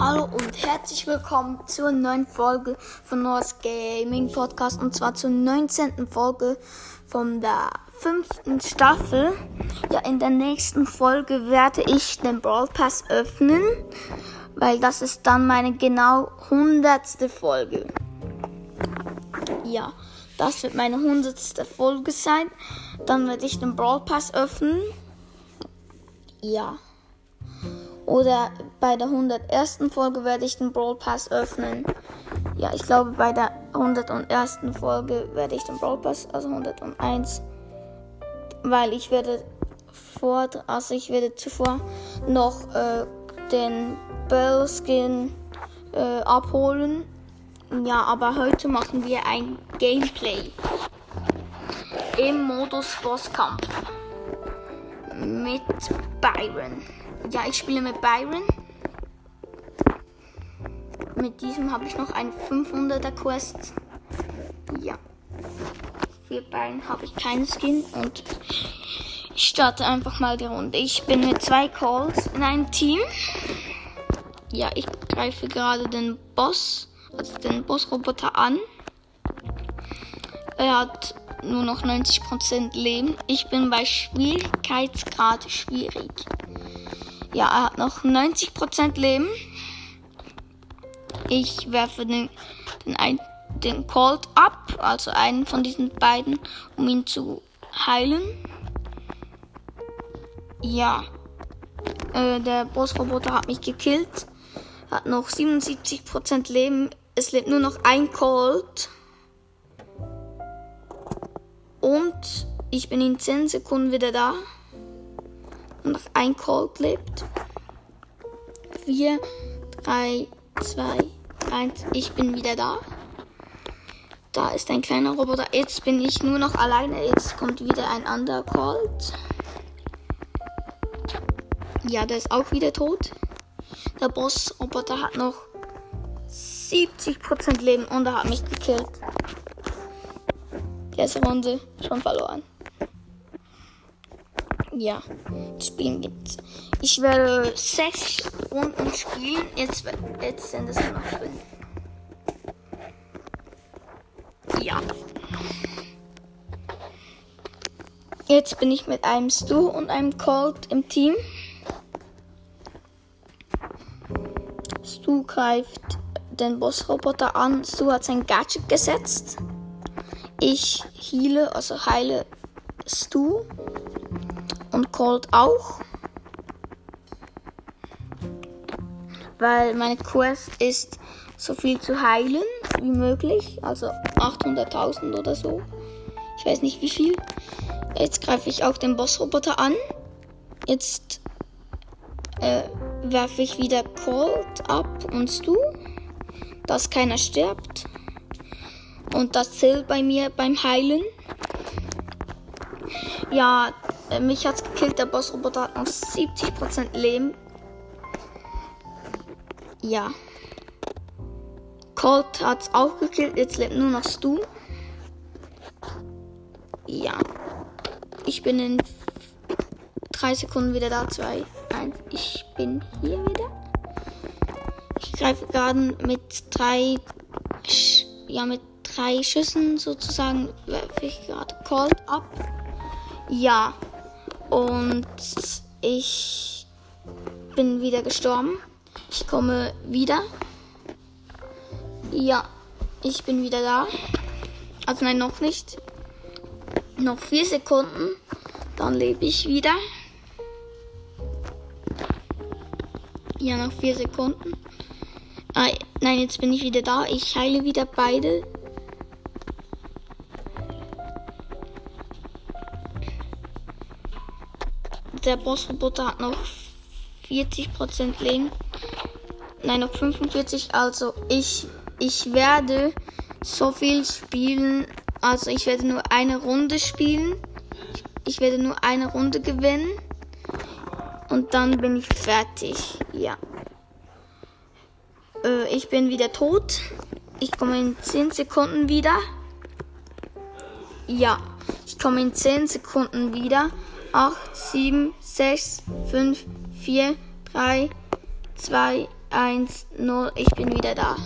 Hallo und herzlich willkommen zur neuen Folge von Noah's Gaming Podcast und zwar zur 19. Folge von der fünften Staffel. Ja, in der nächsten Folge werde ich den Brawl Pass öffnen, weil das ist dann meine genau 100. Folge. Ja, das wird meine 100. Folge sein. Dann werde ich den Brawl Pass öffnen. Ja. Oder bei der 101. Folge werde ich den Brawl Pass öffnen. Ja, ich glaube bei der 101. Folge werde ich den Brawl Pass, also 101, weil ich werde vor, also ich werde zuvor noch äh, den Bell Skin äh, abholen. Ja, aber heute machen wir ein Gameplay im Modus Bosskampf mit Byron. Ja, ich spiele mit Byron. Mit diesem habe ich noch eine 500er Quest. Ja. Für Byron habe ich keinen Skin und ich starte einfach mal die Runde. Ich bin mit zwei Calls in einem Team. Ja, ich greife gerade den Boss, also den Bossroboter an. Er hat nur noch 90% Leben. Ich bin bei Schwierigkeitsgrad schwierig. Ja, er hat noch 90% Leben. Ich werfe den, den, ein, den Colt ab, also einen von diesen beiden, um ihn zu heilen. Ja, äh, der Bossroboter hat mich gekillt. Hat noch 77% Leben. Es lebt nur noch ein Colt. Und ich bin in 10 Sekunden wieder da. Und noch ein Colt lebt. 4, 3, 2, 1. Ich bin wieder da. Da ist ein kleiner Roboter. Jetzt bin ich nur noch alleine. Jetzt kommt wieder ein anderer Colt. Ja, der ist auch wieder tot. Der Boss-Roboter hat noch 70% Leben und er hat mich gekillt. Erste Runde schon verloren. Ja, Spielen gibt's. Ich werde sechs Runden spielen. Jetzt, jetzt sind es noch fünf. Ja. Jetzt bin ich mit einem Stu und einem Colt im Team. Stu greift den Bossroboter an. Stu hat sein Gadget gesetzt. Ich heile, also heile Stu und Colt auch. Weil meine Quest ist, so viel zu heilen wie möglich. Also 800.000 oder so. Ich weiß nicht wie viel. Jetzt greife ich auch den Bossroboter an. Jetzt äh, werfe ich wieder Colt ab und Stu. Dass keiner stirbt. Und das zählt bei mir beim Heilen. Ja, äh, mich hat's gekillt. Der Bossroboter hat noch 70% Leben. Ja. Colt hat's auch gekillt. Jetzt lebt nur noch Stu. Ja. Ich bin in drei Sekunden wieder da. Zwei, eins. Ich bin hier wieder. Ich greife gerade mit drei, ja, mit drei Schüssen sozusagen werfe ich gerade Colt ab. Ja. Und ich bin wieder gestorben. Ich komme wieder. Ja, ich bin wieder da. Also nein, noch nicht. Noch vier Sekunden. Dann lebe ich wieder. Ja, noch vier Sekunden. Ah, nein, jetzt bin ich wieder da. Ich heile wieder beide. Der Bossroboter hat noch 40% Leben. Nein, noch 45. Also ich, ich werde so viel spielen. Also ich werde nur eine Runde spielen. Ich werde nur eine Runde gewinnen. Und dann bin ich fertig. Ja. Äh, ich bin wieder tot. Ich komme in 10 Sekunden wieder. Ja. Ich komme in 10 Sekunden wieder. 8, 7, 6, 5, 4, 3, 2, 1, 0. Ich bin wieder da.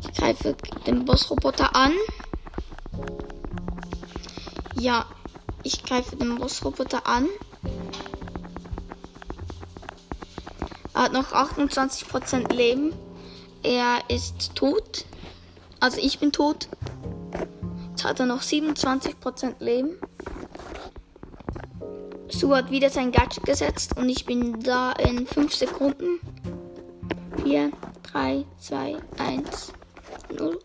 Ich greife den Bossroboter an. Ja, ich greife den Bossroboter an. Er hat noch 28% Leben. Er ist tot. Also ich bin tot. Jetzt hat er noch 27% Leben. Sue hat wieder sein Gadget gesetzt und ich bin da in 5 Sekunden. 4, 3, 2, 1, 0.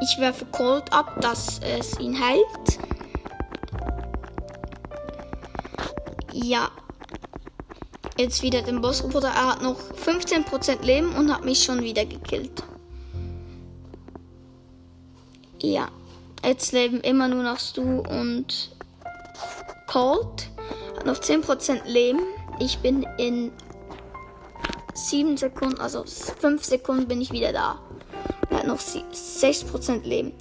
Ich werfe Cold ab, dass es ihn heilt. Ja. Jetzt wieder den Bossroboter. Er hat noch 15% Leben und hat mich schon wieder gekillt. Ja. Jetzt leben immer nur noch Stu und Cold. Hat noch 10% Leben. Ich bin in 7 Sekunden, also 5 Sekunden bin ich wieder da. Er hat noch 6% Leben.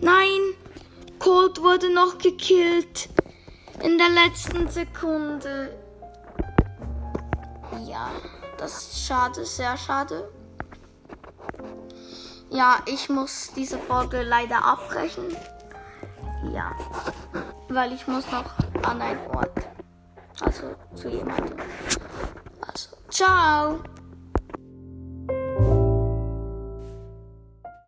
Nein! Cold wurde noch gekillt. In der letzten Sekunde. Ja, das ist schade, sehr schade. Ja, ich muss diese Folge leider abbrechen. Ja, weil ich muss noch an einen Ort. Also zu jemandem. Also, ciao!